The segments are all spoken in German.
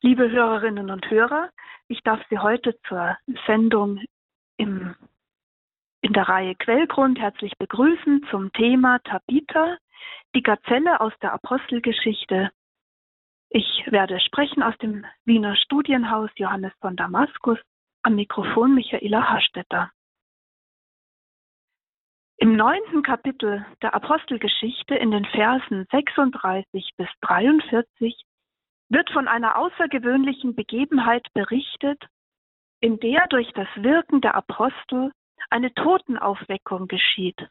Liebe Hörerinnen und Hörer, ich darf Sie heute zur Sendung im, in der Reihe Quellgrund herzlich begrüßen zum Thema Tabitha, die Gazelle aus der Apostelgeschichte. Ich werde sprechen aus dem Wiener Studienhaus Johannes von Damaskus, am Mikrofon Michaela Hastetter. Im neunten Kapitel der Apostelgeschichte in den Versen 36 bis 43 wird von einer außergewöhnlichen Begebenheit berichtet, in der durch das Wirken der Apostel eine Totenaufweckung geschieht.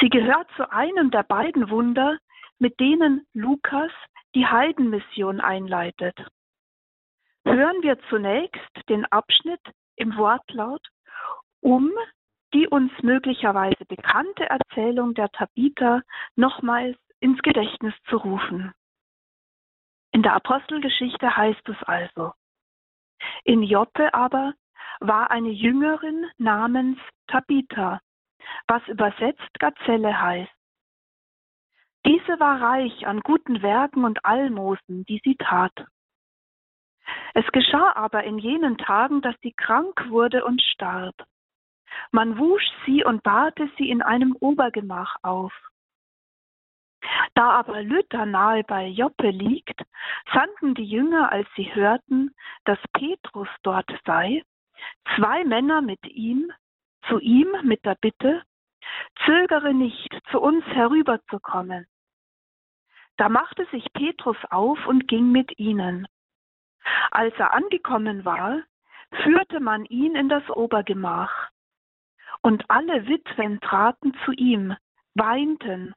Sie gehört zu einem der beiden Wunder, mit denen Lukas die Heidenmission einleitet. Hören wir zunächst den Abschnitt im Wortlaut, um die uns möglicherweise bekannte Erzählung der Tabitha nochmals ins Gedächtnis zu rufen. In der Apostelgeschichte heißt es also, in Joppe aber war eine Jüngerin namens Tabitha, was übersetzt Gazelle heißt. Diese war reich an guten Werken und Almosen, die sie tat. Es geschah aber in jenen Tagen, dass sie krank wurde und starb. Man wusch sie und bahrte sie in einem Obergemach auf. Da aber Lydda nahe bei Joppe liegt, sandten die Jünger, als sie hörten, dass Petrus dort sei, zwei Männer mit ihm, zu ihm mit der Bitte, zögere nicht, zu uns herüberzukommen. Da machte sich Petrus auf und ging mit ihnen. Als er angekommen war, führte man ihn in das Obergemach. Und alle Witwen traten zu ihm, weinten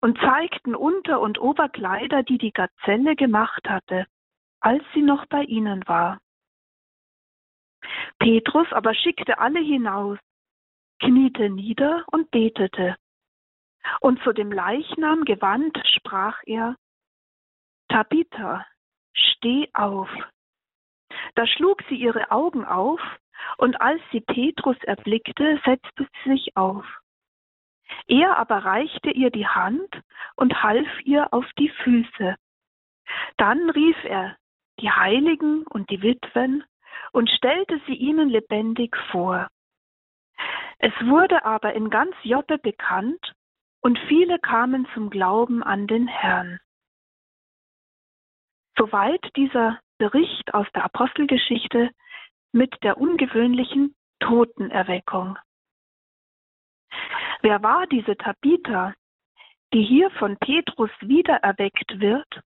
und zeigten Unter- und Oberkleider, die die Gazelle gemacht hatte, als sie noch bei ihnen war. Petrus aber schickte alle hinaus, kniete nieder und betete. Und zu dem Leichnam gewandt sprach er, Tabitha, steh auf. Da schlug sie ihre Augen auf, und als sie Petrus erblickte, setzte sie sich auf. Er aber reichte ihr die Hand und half ihr auf die Füße. Dann rief er die Heiligen und die Witwen und stellte sie ihnen lebendig vor. Es wurde aber in ganz Joppe bekannt, und viele kamen zum Glauben an den Herrn. Soweit dieser Bericht aus der Apostelgeschichte mit der ungewöhnlichen Totenerweckung. Wer war diese Tabitha, die hier von Petrus wiedererweckt wird?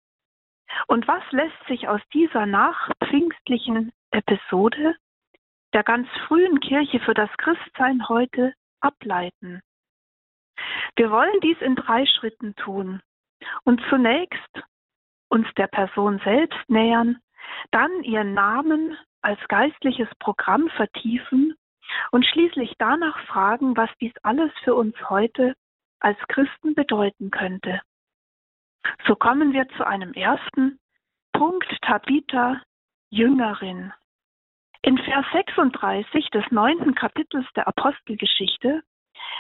Und was lässt sich aus dieser nachpfingstlichen Episode der ganz frühen Kirche für das Christsein heute ableiten? Wir wollen dies in drei Schritten tun und zunächst uns der Person selbst nähern, dann ihren Namen als geistliches Programm vertiefen und schließlich danach fragen, was dies alles für uns heute als Christen bedeuten könnte. So kommen wir zu einem ersten Punkt Tabitha, Jüngerin. In Vers 36 des neunten Kapitels der Apostelgeschichte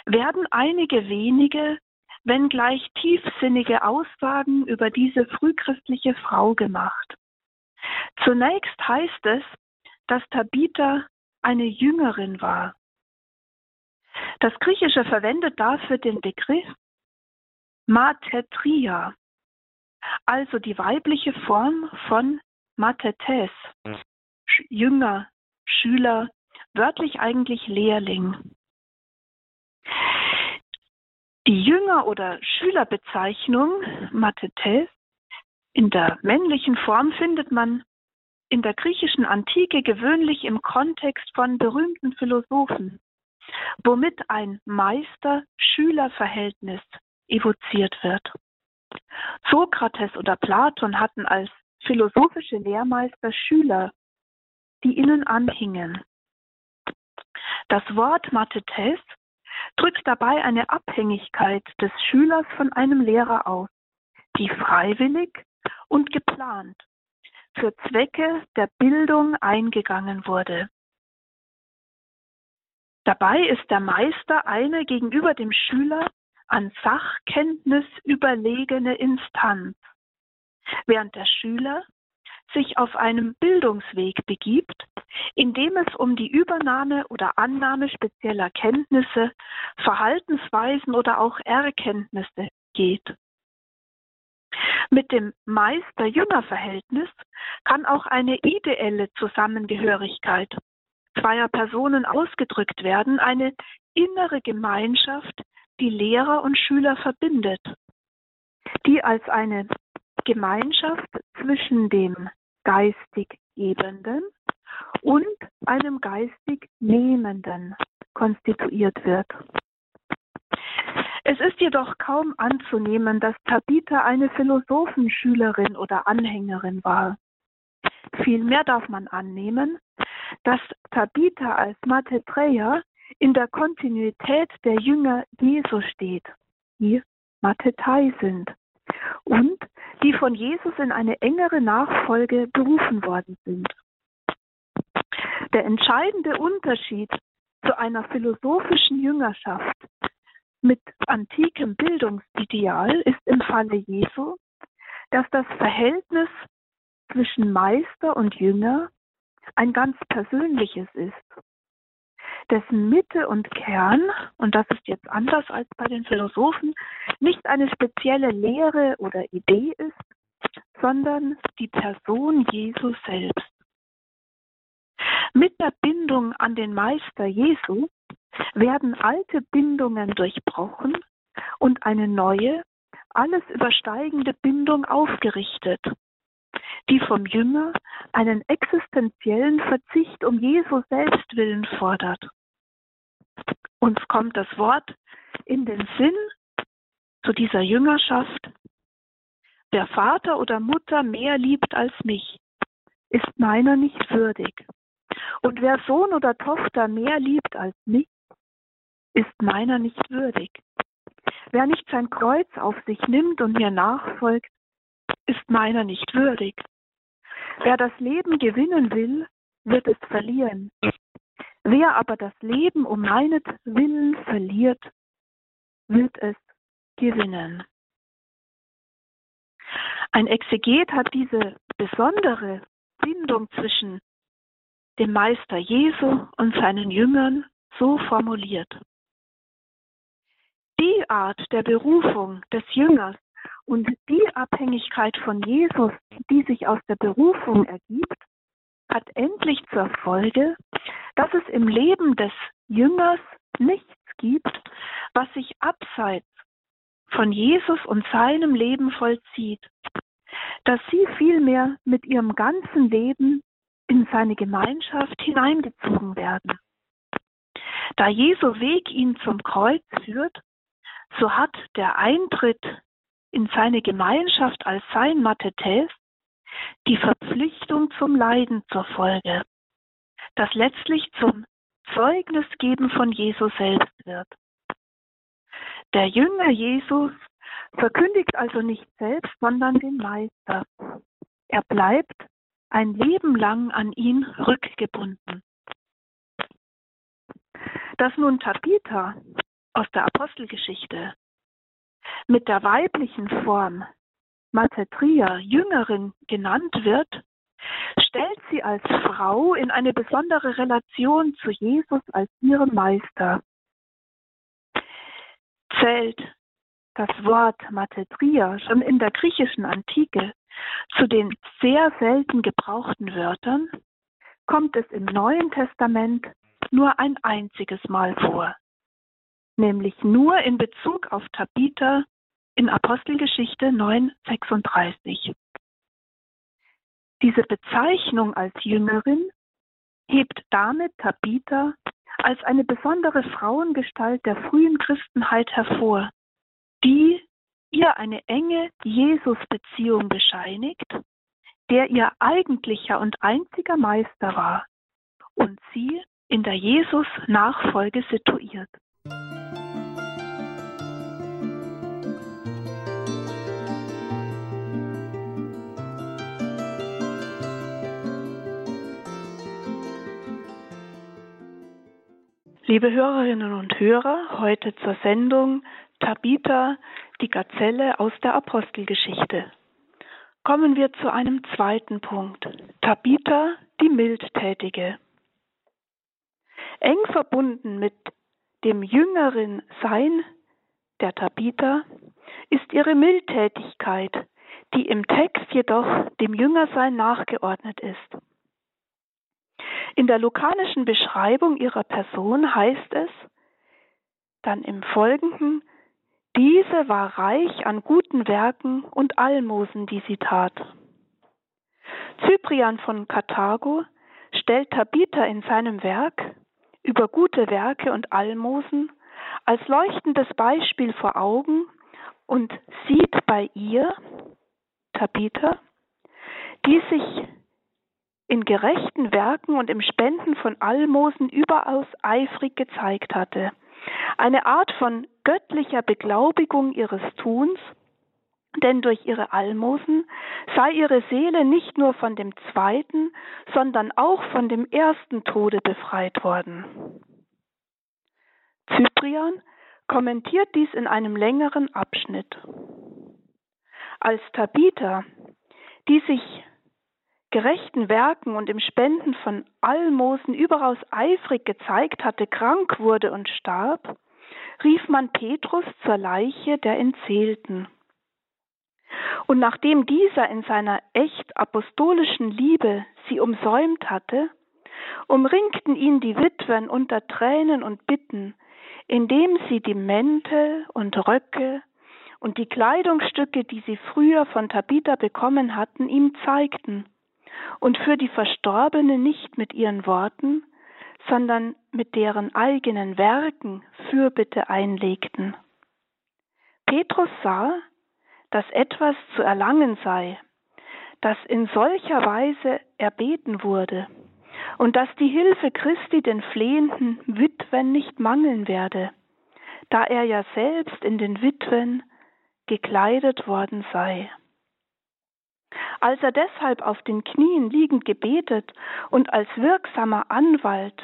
werden einige wenige, wenngleich tiefsinnige Aussagen über diese frühchristliche Frau gemacht. Zunächst heißt es, dass Tabitha eine Jüngerin war. Das Griechische verwendet dafür den Begriff Matetria, also die weibliche Form von Matetes, Jünger, Schüler, wörtlich eigentlich Lehrling. Die Jünger- oder Schülerbezeichnung Matetes in der männlichen Form findet man in der griechischen Antike gewöhnlich im Kontext von berühmten Philosophen, womit ein Meister-Schüler-Verhältnis evoziert wird. Sokrates oder Platon hatten als philosophische Lehrmeister Schüler, die ihnen anhingen. Das Wort Mathetes drückt dabei eine Abhängigkeit des Schülers von einem Lehrer aus, die freiwillig und geplant für Zwecke der Bildung eingegangen wurde. Dabei ist der Meister eine gegenüber dem Schüler an Sachkenntnis überlegene Instanz, während der Schüler sich auf einem Bildungsweg begibt, in dem es um die Übernahme oder Annahme spezieller Kenntnisse, Verhaltensweisen oder auch Erkenntnisse geht. Mit dem Meister-Jünger-Verhältnis kann auch eine ideelle Zusammengehörigkeit zweier Personen ausgedrückt werden, eine innere Gemeinschaft, die Lehrer und Schüler verbindet, die als eine Gemeinschaft zwischen dem geistig Gebenden und einem geistig Nehmenden konstituiert wird. Es ist jedoch kaum anzunehmen, dass Tabitha eine Philosophenschülerin oder Anhängerin war. Vielmehr darf man annehmen, dass Tabitha als Mathetraea in der Kontinuität der Jünger Jesu steht, die Mathetai sind und die von Jesus in eine engere Nachfolge berufen worden sind. Der entscheidende Unterschied zu einer philosophischen Jüngerschaft mit antikem Bildungsideal ist im Falle Jesu, dass das Verhältnis zwischen Meister und Jünger ein ganz persönliches ist, dessen Mitte und Kern, und das ist jetzt anders als bei den Philosophen, nicht eine spezielle Lehre oder Idee ist, sondern die Person Jesu selbst. Mit der Bindung an den Meister Jesu werden alte Bindungen durchbrochen und eine neue, alles übersteigende Bindung aufgerichtet, die vom Jünger einen existenziellen Verzicht um Jesu selbst willen fordert. Uns kommt das Wort in den Sinn zu dieser Jüngerschaft. Wer Vater oder Mutter mehr liebt als mich, ist meiner nicht würdig. Und wer Sohn oder Tochter mehr liebt als mich, ist meiner nicht würdig. Wer nicht sein Kreuz auf sich nimmt und mir nachfolgt, ist meiner nicht würdig. Wer das Leben gewinnen will, wird es verlieren. Wer aber das Leben um meinetwillen verliert, wird es gewinnen. Ein Exeget hat diese besondere Bindung zwischen dem Meister Jesu und seinen Jüngern so formuliert. Die Art der Berufung des Jüngers und die Abhängigkeit von Jesus, die sich aus der Berufung ergibt, hat endlich zur Folge, dass es im Leben des Jüngers nichts gibt, was sich abseits von Jesus und seinem Leben vollzieht, dass sie vielmehr mit ihrem ganzen Leben in seine Gemeinschaft hineingezogen werden. Da Jesu Weg ihn zum Kreuz führt, so hat der Eintritt in seine Gemeinschaft als sein Mathetes die Verpflichtung zum Leiden zur Folge, das letztlich zum Zeugnisgeben von Jesus selbst wird. Der Jünger Jesus verkündigt also nicht selbst, sondern den Meister. Er bleibt ein Leben lang an ihn rückgebunden. Dass nun Tabitha aus der Apostelgeschichte mit der weiblichen Form Matetria Jüngerin genannt wird, stellt sie als Frau in eine besondere Relation zu Jesus als ihrem Meister. Zählt das Wort Matetria schon in der griechischen Antike zu den sehr selten gebrauchten Wörtern, kommt es im Neuen Testament nur ein einziges Mal vor, nämlich nur in Bezug auf Tabitha in Apostelgeschichte 9,36. Diese Bezeichnung als Jüngerin hebt damit Tabitha als eine besondere Frauengestalt der frühen Christenheit hervor, die ihr eine enge Jesus-Beziehung bescheinigt, der ihr eigentlicher und einziger Meister war und sie in der Jesus-Nachfolge situiert. Liebe Hörerinnen und Hörer, heute zur Sendung Tabitha, die Gazelle aus der Apostelgeschichte. kommen wir zu einem zweiten Punkt. Tabitha, die Mildtätige. Eng verbunden mit dem jüngeren Sein der Tabitha ist ihre Mildtätigkeit, die im Text jedoch dem Jüngersein nachgeordnet ist. In der lukanischen Beschreibung ihrer Person heißt es dann im Folgenden, diese war reich an guten Werken und Almosen, die sie tat. Cyprian von Karthago stellt Tabitha in seinem Werk über gute Werke und Almosen als leuchtendes Beispiel vor Augen und sieht bei ihr, Tabitha, die sich in gerechten Werken und im Spenden von Almosen überaus eifrig gezeigt hatte. Eine Art von göttlicher Beglaubigung ihres Tuns, denn durch ihre Almosen sei ihre Seele nicht nur von dem zweiten, sondern auch von dem ersten Tode befreit worden. Cyprian kommentiert dies in einem längeren Abschnitt. Als Tabitha, die sich gerechten Werken und im Spenden von Almosen überaus eifrig gezeigt hatte, krank wurde und starb, rief man Petrus zur Leiche der Entzählten. Und nachdem dieser in seiner echt apostolischen Liebe sie umsäumt hatte, umringten ihn die Witwen unter Tränen und Bitten, indem sie die Mäntel und Röcke und die Kleidungsstücke, die sie früher von Tabitha bekommen hatten, ihm zeigten und für die Verstorbene nicht mit ihren Worten, sondern mit deren eigenen Werken Fürbitte einlegten. Petrus sah, dass etwas zu erlangen sei, das in solcher Weise erbeten wurde, und dass die Hilfe Christi den flehenden Witwen nicht mangeln werde, da er ja selbst in den Witwen gekleidet worden sei. Als er deshalb auf den Knien liegend gebetet und als wirksamer Anwalt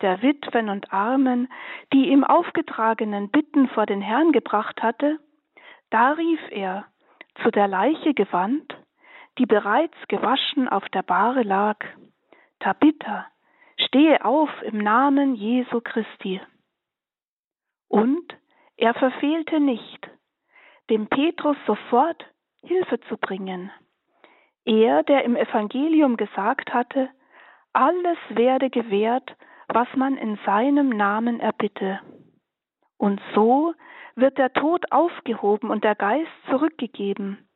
der Witwen und Armen die ihm aufgetragenen Bitten vor den Herrn gebracht hatte, da rief er, zu der Leiche gewandt, die bereits gewaschen auf der Bahre lag, Tabitha, stehe auf im Namen Jesu Christi. Und er verfehlte nicht, dem Petrus sofort Hilfe zu bringen. Er, der im Evangelium gesagt hatte, alles werde gewährt, was man in seinem Namen erbitte. Und so wird der Tod aufgehoben und der Geist zurückgegeben.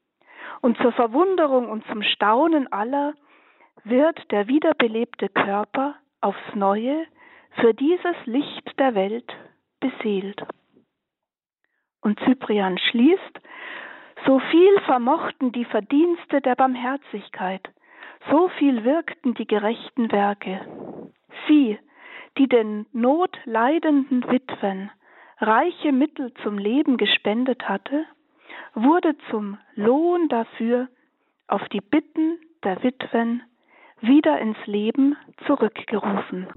Und zur Verwunderung und zum Staunen aller wird der wiederbelebte Körper aufs neue für dieses Licht der Welt beseelt. Und Cyprian schließt, so viel vermochten die Verdienste der Barmherzigkeit, so viel wirkten die gerechten Werke. Sie, die den notleidenden Witwen reiche Mittel zum Leben gespendet hatte, wurde zum Lohn dafür auf die Bitten der Witwen wieder ins Leben zurückgerufen.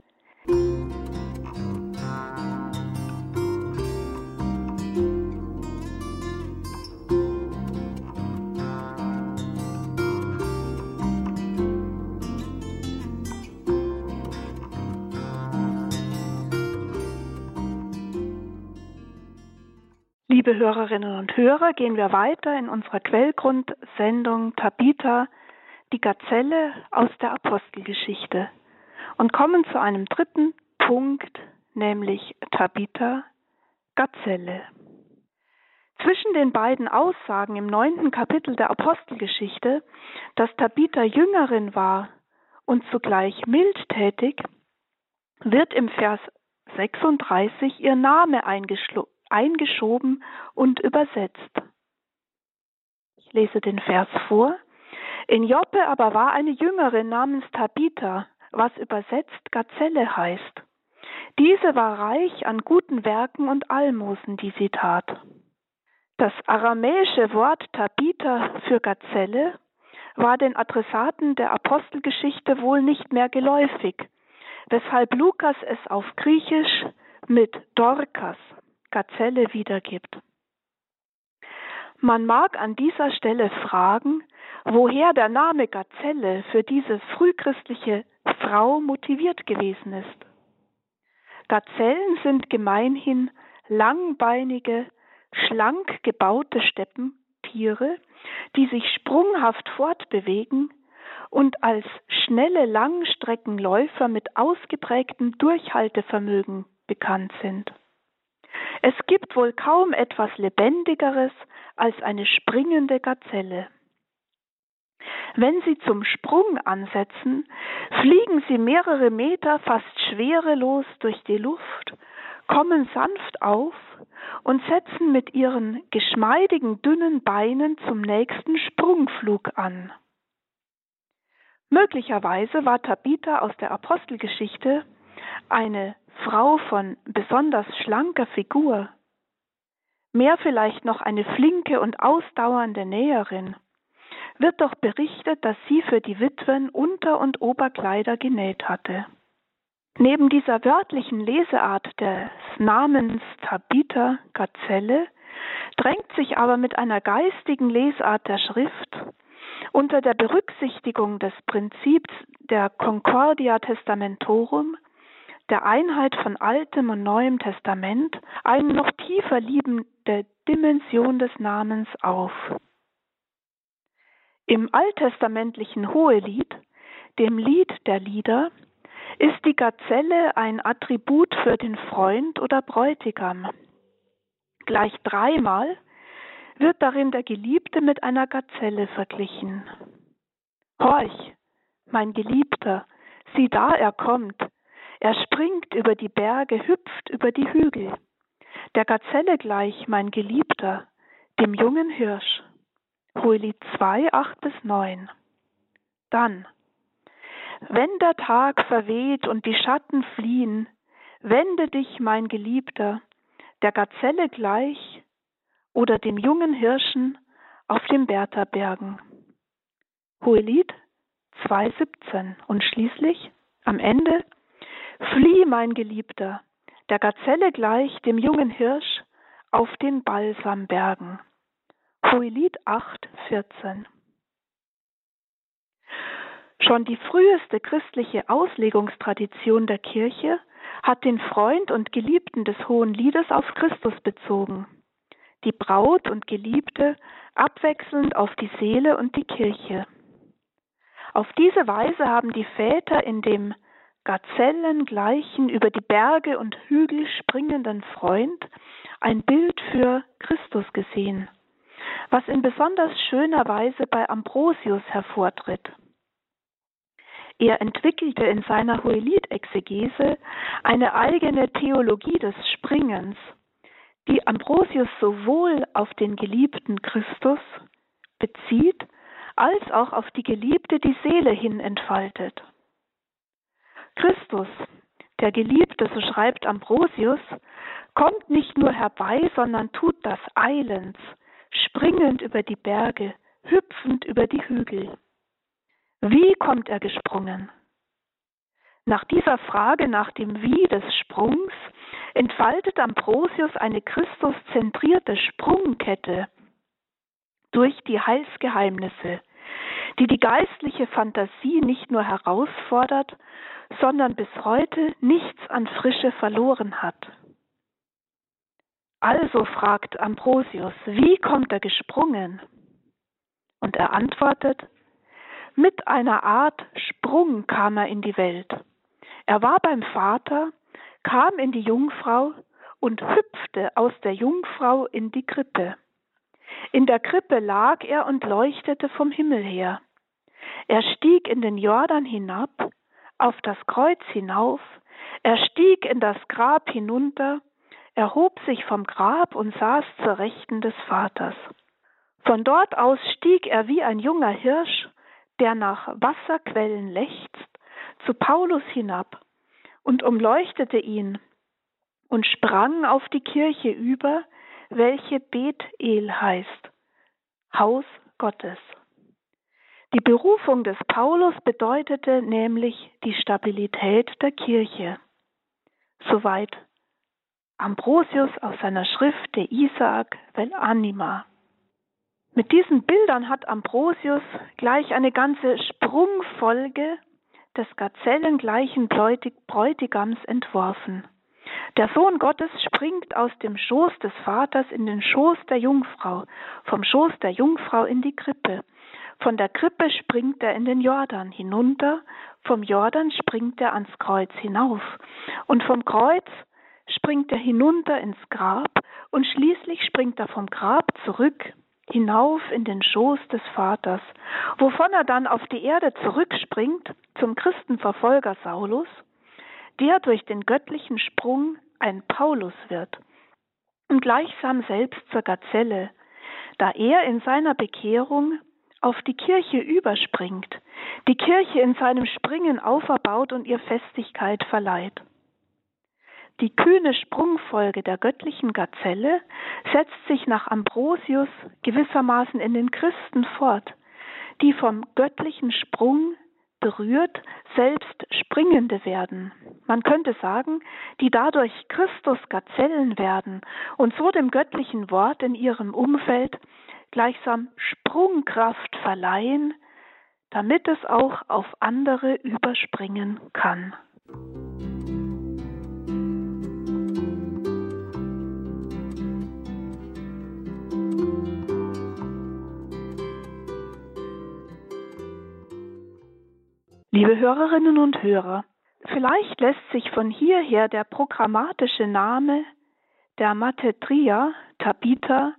Liebe Hörerinnen und Hörer, gehen wir weiter in unserer Quellgrundsendung Tabitha, die Gazelle aus der Apostelgeschichte und kommen zu einem dritten Punkt, nämlich Tabitha, Gazelle. Zwischen den beiden Aussagen im neunten Kapitel der Apostelgeschichte, dass Tabitha Jüngerin war und zugleich mildtätig, wird im Vers 36 ihr Name eingeschlossen eingeschoben und übersetzt. Ich lese den Vers vor. In Joppe aber war eine Jüngerin namens Tabitha, was übersetzt Gazelle heißt. Diese war reich an guten Werken und Almosen, die sie tat. Das aramäische Wort Tabitha für Gazelle war den Adressaten der Apostelgeschichte wohl nicht mehr geläufig, weshalb Lukas es auf Griechisch mit Dorcas Gazelle wiedergibt. Man mag an dieser Stelle fragen, woher der Name Gazelle für diese frühchristliche Frau motiviert gewesen ist. Gazellen sind gemeinhin langbeinige, schlank gebaute Steppentiere, die sich sprunghaft fortbewegen und als schnelle Langstreckenläufer mit ausgeprägtem Durchhaltevermögen bekannt sind. Es gibt wohl kaum etwas Lebendigeres als eine springende Gazelle. Wenn sie zum Sprung ansetzen, fliegen sie mehrere Meter fast schwerelos durch die Luft, kommen sanft auf und setzen mit ihren geschmeidigen dünnen Beinen zum nächsten Sprungflug an. Möglicherweise war Tabitha aus der Apostelgeschichte eine Frau von besonders schlanker Figur, mehr vielleicht noch eine flinke und ausdauernde Näherin, wird doch berichtet, dass sie für die Witwen Unter- und Oberkleider genäht hatte. Neben dieser wörtlichen Leseart des Namens Tabitha Gazelle drängt sich aber mit einer geistigen Lesart der Schrift unter der Berücksichtigung des Prinzips der Concordia Testamentorum der Einheit von Altem und Neuem Testament eine noch tiefer liebende Dimension des Namens auf. Im alttestamentlichen Hohelied, dem Lied der Lieder, ist die Gazelle ein Attribut für den Freund oder Bräutigam. Gleich dreimal wird darin der Geliebte mit einer Gazelle verglichen. Horch, mein Geliebter, sieh da, er kommt, er springt über die Berge, hüpft über die Hügel. Der Gazelle gleich, mein Geliebter, dem jungen Hirsch. Hohelied 2, 8 bis 9. Dann, wenn der Tag verweht und die Schatten fliehen, wende dich, mein Geliebter, der Gazelle gleich oder dem jungen Hirschen auf den Bertha-Bergen. Hohelied 2,17 und schließlich am Ende Flieh, mein Geliebter, der Gazelle gleich dem jungen Hirsch auf den Balsambergen. Hohelied 8, 14. Schon die früheste christliche Auslegungstradition der Kirche hat den Freund und Geliebten des Hohen Liedes auf Christus bezogen, die Braut und Geliebte abwechselnd auf die Seele und die Kirche. Auf diese Weise haben die Väter in dem Gazellen gleichen über die Berge und Hügel springenden Freund ein Bild für Christus gesehen, was in besonders schöner Weise bei Ambrosius hervortritt. Er entwickelte in seiner Hohelied-Exegese eine eigene Theologie des Springens, die Ambrosius sowohl auf den geliebten Christus bezieht, als auch auf die Geliebte die Seele hin entfaltet. Christus, der Geliebte, so schreibt Ambrosius, kommt nicht nur herbei, sondern tut das eilends, springend über die Berge, hüpfend über die Hügel. Wie kommt er gesprungen? Nach dieser Frage nach dem Wie des Sprungs entfaltet Ambrosius eine Christuszentrierte Sprungkette durch die Heilsgeheimnisse, die die geistliche Fantasie nicht nur herausfordert, sondern bis heute nichts an Frische verloren hat. Also fragt Ambrosius, wie kommt er gesprungen? Und er antwortet, mit einer Art Sprung kam er in die Welt. Er war beim Vater, kam in die Jungfrau und hüpfte aus der Jungfrau in die Krippe. In der Krippe lag er und leuchtete vom Himmel her. Er stieg in den Jordan hinab, auf das Kreuz hinauf, er stieg in das Grab hinunter, erhob sich vom Grab und saß zur Rechten des Vaters. Von dort aus stieg er wie ein junger Hirsch, der nach Wasserquellen lechzt, zu Paulus hinab und umleuchtete ihn und sprang auf die Kirche über, welche Bethel heißt, Haus Gottes. Die Berufung des Paulus bedeutete nämlich die Stabilität der Kirche. Soweit Ambrosius aus seiner Schrift De Isaac vel Anima. Mit diesen Bildern hat Ambrosius gleich eine ganze Sprungfolge des gazellengleichen Bräutigams entworfen. Der Sohn Gottes springt aus dem Schoß des Vaters in den Schoß der Jungfrau, vom Schoß der Jungfrau in die Krippe. Von der Krippe springt er in den Jordan hinunter, vom Jordan springt er ans Kreuz hinauf und vom Kreuz springt er hinunter ins Grab und schließlich springt er vom Grab zurück hinauf in den Schoß des Vaters, wovon er dann auf die Erde zurückspringt zum Christenverfolger Saulus, der durch den göttlichen Sprung ein Paulus wird und gleichsam selbst zur Gazelle, da er in seiner Bekehrung auf die Kirche überspringt, die Kirche in seinem Springen auferbaut und ihr Festigkeit verleiht. Die kühne Sprungfolge der göttlichen Gazelle setzt sich nach Ambrosius gewissermaßen in den Christen fort, die vom göttlichen Sprung berührt selbst Springende werden. Man könnte sagen, die dadurch Christus Gazellen werden und so dem göttlichen Wort in ihrem Umfeld gleichsam Sprungkraft verleihen, damit es auch auf andere überspringen kann. Liebe Hörerinnen und Hörer, vielleicht lässt sich von hierher der programmatische Name der Matetria, Tabitha,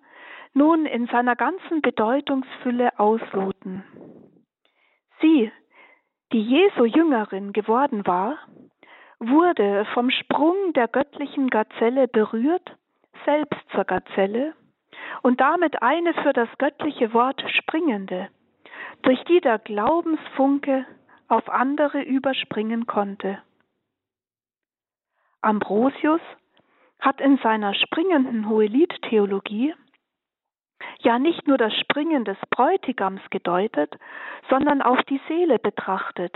nun in seiner ganzen Bedeutungsfülle ausloten. Sie, die Jesu Jüngerin geworden war, wurde vom Sprung der göttlichen Gazelle berührt, selbst zur Gazelle, und damit eine für das göttliche Wort springende, durch die der Glaubensfunke auf andere überspringen konnte. Ambrosius hat in seiner springenden Hohelied-Theologie ja nicht nur das Springen des Bräutigams gedeutet, sondern auch die Seele betrachtet,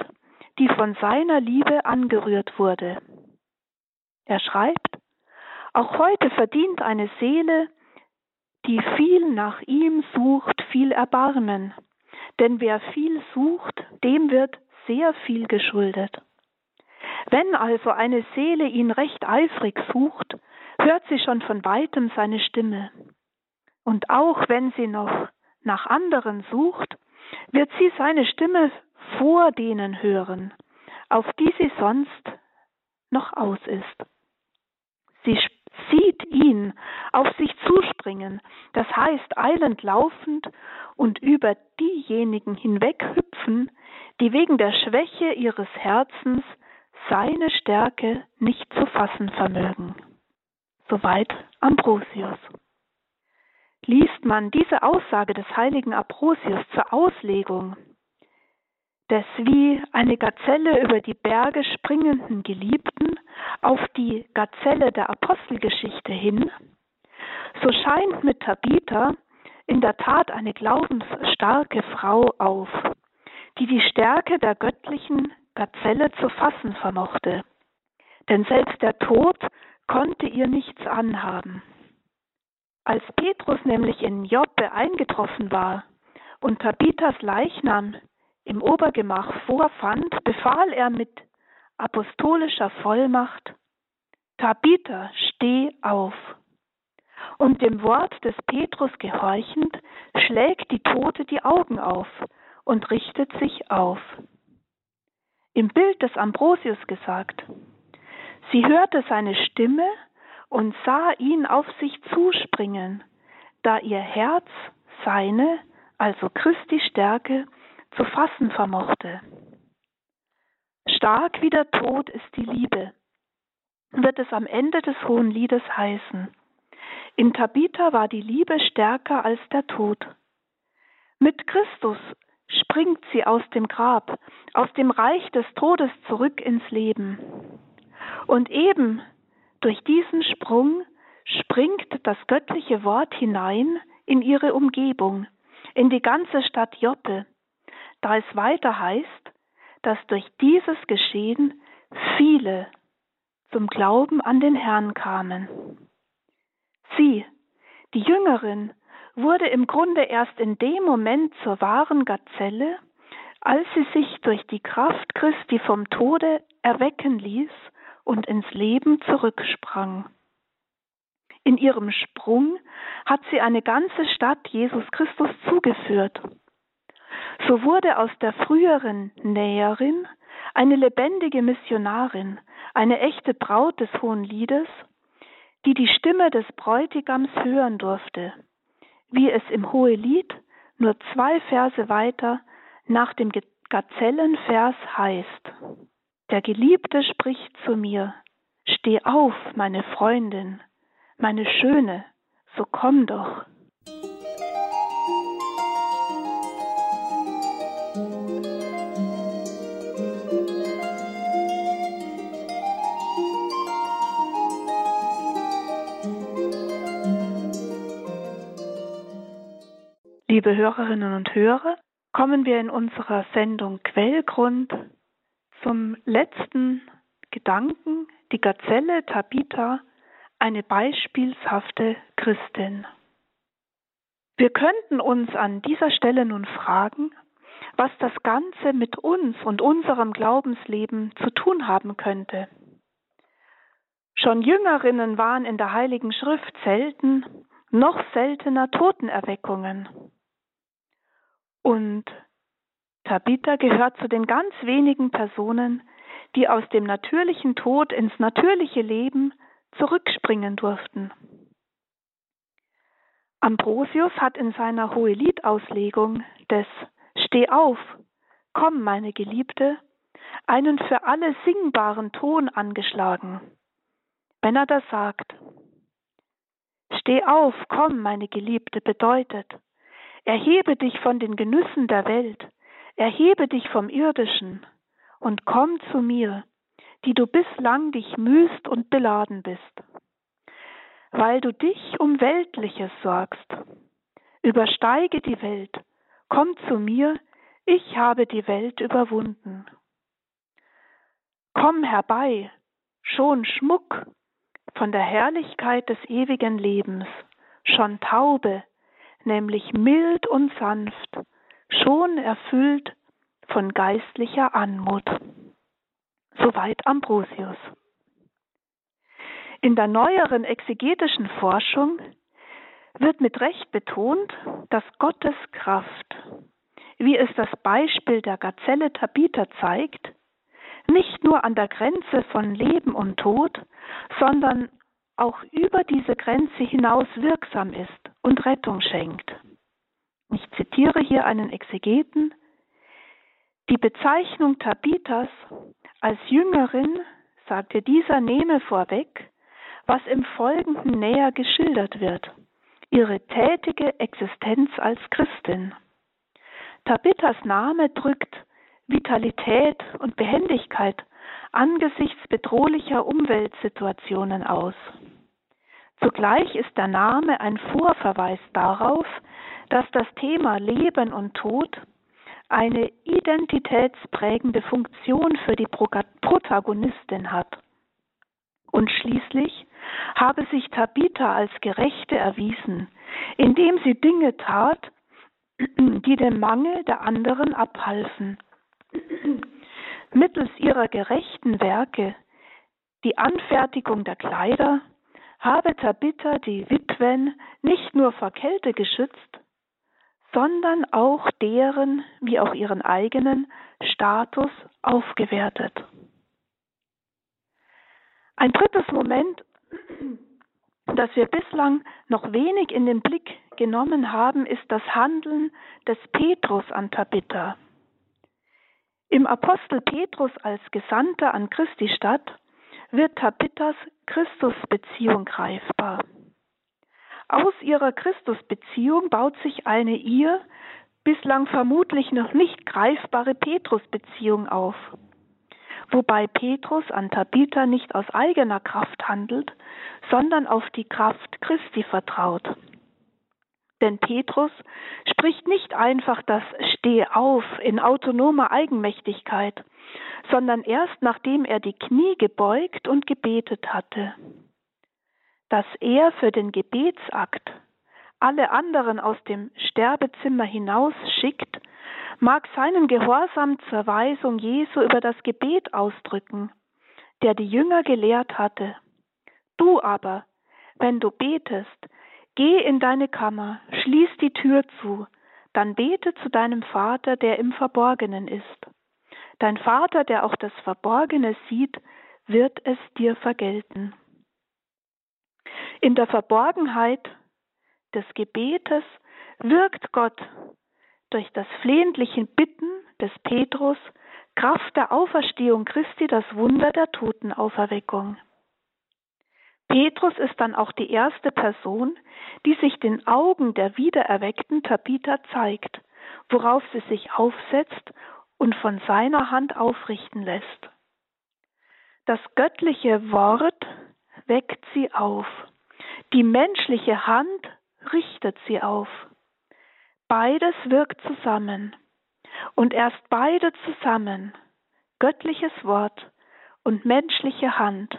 die von seiner Liebe angerührt wurde. Er schreibt, auch heute verdient eine Seele, die viel nach ihm sucht, viel Erbarmen, denn wer viel sucht, dem wird sehr viel geschuldet. Wenn also eine Seele ihn recht eifrig sucht, hört sie schon von weitem seine Stimme. Und auch wenn sie noch nach anderen sucht, wird sie seine Stimme vor denen hören, auf die sie sonst noch aus ist. Sie sieht ihn auf sich zuspringen, das heißt eilend laufend und über diejenigen hinweghüpfen, die wegen der Schwäche ihres Herzens seine Stärke nicht zu fassen vermögen. Soweit Ambrosius. Liest man diese Aussage des heiligen Ambrosius zur Auslegung des wie eine Gazelle über die Berge springenden Geliebten auf die Gazelle der Apostelgeschichte hin, so scheint mit Tabitha in der Tat eine glaubensstarke Frau auf, die die Stärke der göttlichen Gazelle zu fassen vermochte. Denn selbst der Tod konnte ihr nichts anhaben. Als Petrus nämlich in Joppe eingetroffen war und Tabithas Leichnam im Obergemach vorfand, befahl er mit apostolischer Vollmacht, Tabitha, steh auf. Und dem Wort des Petrus gehorchend, schlägt die Tote die Augen auf und richtet sich auf. Im Bild des Ambrosius gesagt, sie hörte seine Stimme und sah ihn auf sich zuspringen, da ihr Herz seine, also Christi Stärke, zu fassen vermochte. Stark wie der Tod ist die Liebe, wird es am Ende des Hohen Liedes heißen. In Tabitha war die Liebe stärker als der Tod. Mit Christus springt sie aus dem Grab, aus dem Reich des Todes zurück ins Leben. Und eben durch diesen Sprung springt das göttliche Wort hinein in ihre Umgebung, in die ganze Stadt Joppe, da es weiter heißt, dass durch dieses Geschehen viele zum Glauben an den Herrn kamen. Sie, die Jüngerin, wurde im Grunde erst in dem Moment zur wahren Gazelle, als sie sich durch die Kraft Christi vom Tode erwecken ließ und ins Leben zurücksprang. In ihrem Sprung hat sie eine ganze Stadt Jesus Christus zugeführt. So wurde aus der früheren Näherin eine lebendige Missionarin, eine echte Braut des Hohen Liedes, die die Stimme des Bräutigams hören durfte, wie es im Hohelied nur zwei Verse weiter nach dem Gazellenvers heißt. Der Geliebte spricht zu mir, Steh auf, meine Freundin, meine Schöne, so komm doch. Liebe Hörerinnen und Hörer, kommen wir in unserer Sendung Quellgrund zum letzten Gedanken, die Gazelle Tabitha, eine beispielshafte Christin. Wir könnten uns an dieser Stelle nun fragen, was das Ganze mit uns und unserem Glaubensleben zu tun haben könnte. Schon Jüngerinnen waren in der Heiligen Schrift selten, noch seltener Totenerweckungen. Und Tabitha gehört zu den ganz wenigen Personen, die aus dem natürlichen Tod ins natürliche Leben zurückspringen durften. Ambrosius hat in seiner Hohelied-Auslegung des Steh auf, komm, meine Geliebte, einen für alle singbaren Ton angeschlagen, wenn er das sagt. Steh auf, komm, meine Geliebte, bedeutet, Erhebe dich von den Genüssen der Welt, erhebe dich vom Irdischen und komm zu mir, die du bislang dich mühst und beladen bist. Weil du dich um Weltliches sorgst, übersteige die Welt, komm zu mir, ich habe die Welt überwunden. Komm herbei, schon Schmuck von der Herrlichkeit des ewigen Lebens, schon Taube, nämlich mild und sanft, schon erfüllt von geistlicher Anmut. Soweit Ambrosius. In der neueren exegetischen Forschung wird mit Recht betont, dass Gottes Kraft, wie es das Beispiel der Gazelle Tabitha zeigt, nicht nur an der Grenze von Leben und Tod, sondern auch über diese Grenze hinaus wirksam ist und Rettung schenkt. Ich zitiere hier einen Exegeten. Die Bezeichnung Tabithas als Jüngerin, sagte dieser, nehme vorweg, was im Folgenden näher geschildert wird, ihre tätige Existenz als Christin. Tabithas Name drückt Vitalität und Behendigkeit angesichts bedrohlicher Umweltsituationen aus. Zugleich ist der Name ein Vorverweis darauf, dass das Thema Leben und Tod eine identitätsprägende Funktion für die Protagonistin hat. Und schließlich habe sich Tabitha als Gerechte erwiesen, indem sie Dinge tat, die dem Mangel der anderen abhalfen. Mittels ihrer gerechten Werke, die Anfertigung der Kleider, habe Tabitha die Witwen nicht nur vor Kälte geschützt, sondern auch deren wie auch ihren eigenen Status aufgewertet. Ein drittes Moment, das wir bislang noch wenig in den Blick genommen haben, ist das Handeln des Petrus an Tabitha. Im Apostel Petrus als Gesandter an Christi Stadt wird Tabithas Christusbeziehung greifbar. Aus ihrer Christusbeziehung baut sich eine ihr bislang vermutlich noch nicht greifbare Petrusbeziehung auf, wobei Petrus an Tabitha nicht aus eigener Kraft handelt, sondern auf die Kraft Christi vertraut. Denn Petrus spricht nicht einfach das Steh auf in autonomer Eigenmächtigkeit, sondern erst nachdem er die Knie gebeugt und gebetet hatte. Dass er für den Gebetsakt alle anderen aus dem Sterbezimmer hinausschickt, mag seinen Gehorsam zur Weisung Jesu über das Gebet ausdrücken, der die Jünger gelehrt hatte. Du aber, wenn du betest, geh in deine Kammer, schließ die Tür zu, dann bete zu deinem Vater, der im Verborgenen ist. Dein Vater, der auch das Verborgene sieht, wird es dir vergelten. In der Verborgenheit des Gebetes wirkt Gott durch das flehentliche Bitten des Petrus Kraft der Auferstehung Christi das Wunder der Totenauferweckung. Petrus ist dann auch die erste Person, die sich den Augen der wiedererweckten Tabitha zeigt, worauf sie sich aufsetzt und von seiner Hand aufrichten lässt. Das göttliche Wort weckt sie auf, die menschliche Hand richtet sie auf. Beides wirkt zusammen und erst beide zusammen, göttliches Wort und menschliche Hand,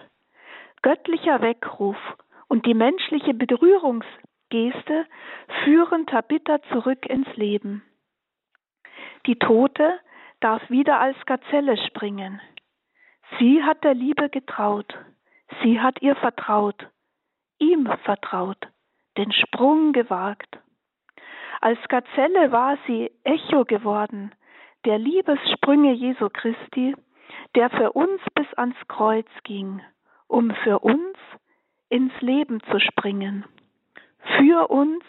göttlicher Weckruf und die menschliche Berührungsgeste führen Tabitha zurück ins Leben. Die Tote darf wieder als Gazelle springen. Sie hat der Liebe getraut, sie hat ihr vertraut, ihm vertraut, den Sprung gewagt. Als Gazelle war sie Echo geworden, der Liebessprünge Jesu Christi, der für uns bis ans Kreuz ging um für uns ins Leben zu springen, für uns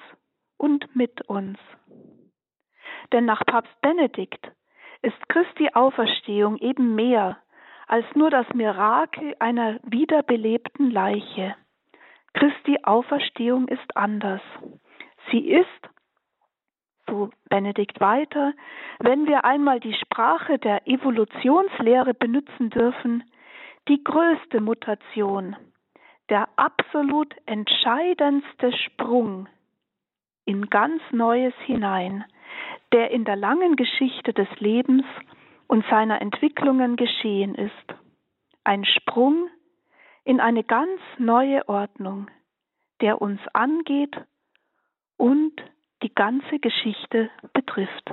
und mit uns. Denn nach Papst Benedikt ist Christi Auferstehung eben mehr als nur das Mirakel einer wiederbelebten Leiche. Christi Auferstehung ist anders. Sie ist, so Benedikt weiter, wenn wir einmal die Sprache der Evolutionslehre benutzen dürfen, die größte Mutation, der absolut entscheidendste Sprung in ganz Neues hinein, der in der langen Geschichte des Lebens und seiner Entwicklungen geschehen ist. Ein Sprung in eine ganz neue Ordnung, der uns angeht und die ganze Geschichte betrifft.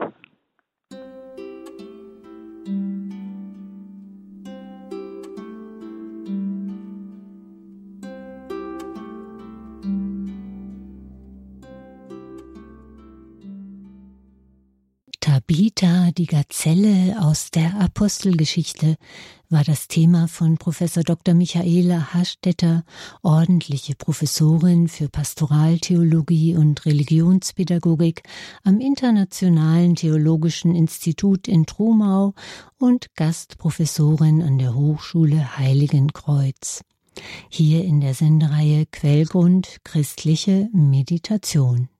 Tabitha, die Gazelle aus der Apostelgeschichte, war das Thema von Professor Dr. Michaela Hastetter, ordentliche Professorin für Pastoraltheologie und Religionspädagogik am Internationalen Theologischen Institut in Trumau und Gastprofessorin an der Hochschule Heiligenkreuz. Hier in der Sendereihe Quellgrund christliche Meditation.